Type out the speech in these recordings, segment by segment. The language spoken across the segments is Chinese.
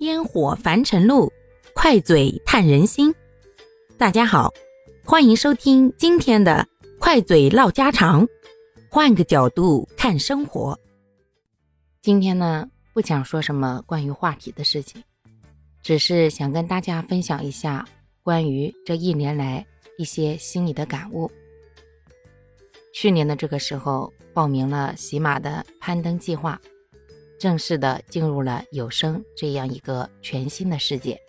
烟火凡尘路，快嘴探人心。大家好，欢迎收听今天的快嘴唠家常，换个角度看生活。今天呢，不想说什么关于话题的事情，只是想跟大家分享一下关于这一年来一些心里的感悟。去年的这个时候，报名了喜马的攀登计划。正式的进入了有声这样一个全新的世界。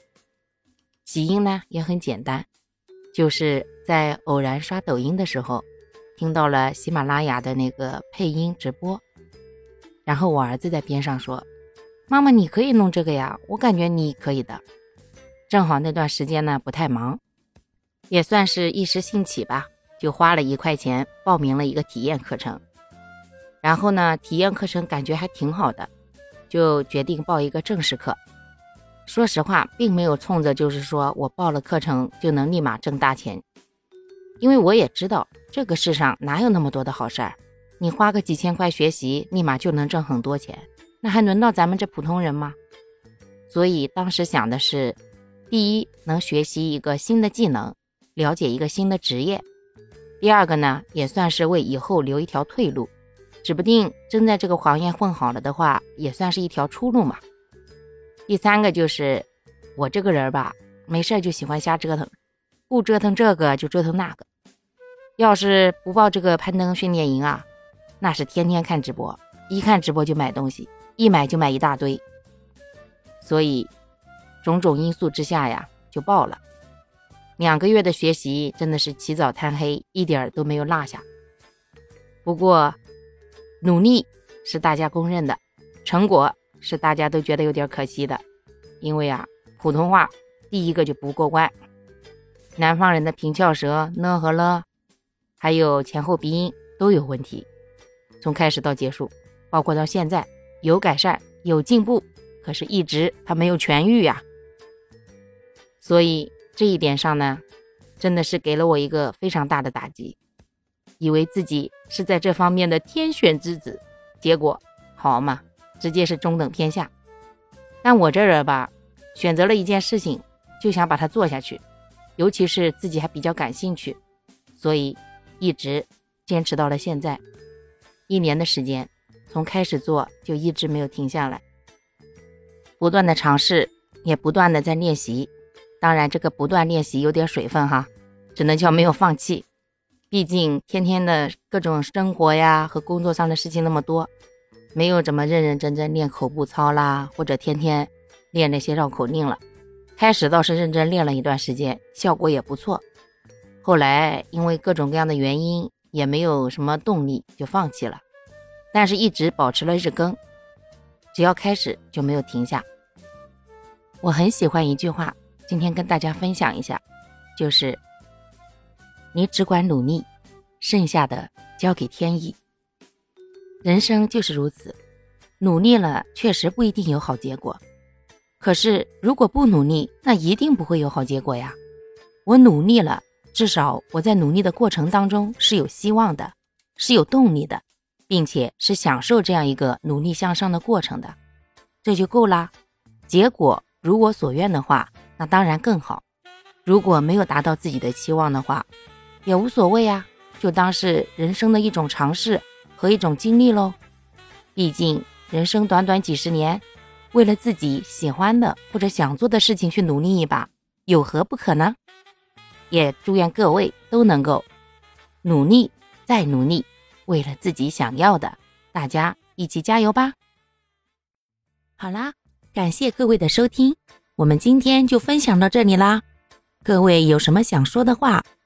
起因呢也很简单，就是在偶然刷抖音的时候，听到了喜马拉雅的那个配音直播，然后我儿子在边上说：“妈妈，你可以弄这个呀，我感觉你可以的。”正好那段时间呢不太忙，也算是一时兴起吧，就花了一块钱报名了一个体验课程。然后呢，体验课程感觉还挺好的。就决定报一个正式课。说实话，并没有冲着就是说我报了课程就能立马挣大钱，因为我也知道这个世上哪有那么多的好事儿，你花个几千块学习，立马就能挣很多钱，那还轮到咱们这普通人吗？所以当时想的是，第一能学习一个新的技能，了解一个新的职业；第二个呢，也算是为以后留一条退路。指不定真在这个行业混好了的话，也算是一条出路嘛。第三个就是我这个人吧，没事就喜欢瞎折腾，不折腾这个就折腾那个。要是不报这个攀登训练营啊，那是天天看直播，一看直播就买东西，一买就买一大堆。所以种种因素之下呀，就报了。两个月的学习真的是起早贪黑，一点都没有落下。不过。努力是大家公认的，成果是大家都觉得有点可惜的，因为啊，普通话第一个就不过关，南方人的平翘舌呢和了，还有前后鼻音都有问题，从开始到结束，包括到现在有改善有进步，可是一直他没有痊愈呀，所以这一点上呢，真的是给了我一个非常大的打击。以为自己是在这方面的天选之子，结果好嘛，直接是中等偏下。但我这人吧，选择了一件事情，就想把它做下去，尤其是自己还比较感兴趣，所以一直坚持到了现在。一年的时间，从开始做就一直没有停下来，不断的尝试，也不断的在练习。当然，这个不断练习有点水分哈，只能叫没有放弃。毕竟天天的各种生活呀和工作上的事情那么多，没有怎么认认真真练口部操啦，或者天天练那些绕口令了。开始倒是认真练了一段时间，效果也不错。后来因为各种各样的原因，也没有什么动力，就放弃了。但是一直保持了日更，只要开始就没有停下。我很喜欢一句话，今天跟大家分享一下，就是。你只管努力，剩下的交给天意。人生就是如此，努力了确实不一定有好结果，可是如果不努力，那一定不会有好结果呀。我努力了，至少我在努力的过程当中是有希望的，是有动力的，并且是享受这样一个努力向上的过程的，这就够啦。结果如我所愿的话，那当然更好；如果没有达到自己的期望的话，也无所谓呀，就当是人生的一种尝试和一种经历喽。毕竟人生短短几十年，为了自己喜欢的或者想做的事情去努力一把，有何不可呢？也祝愿各位都能够努力再努力，为了自己想要的，大家一起加油吧！好啦，感谢各位的收听，我们今天就分享到这里啦。各位有什么想说的话？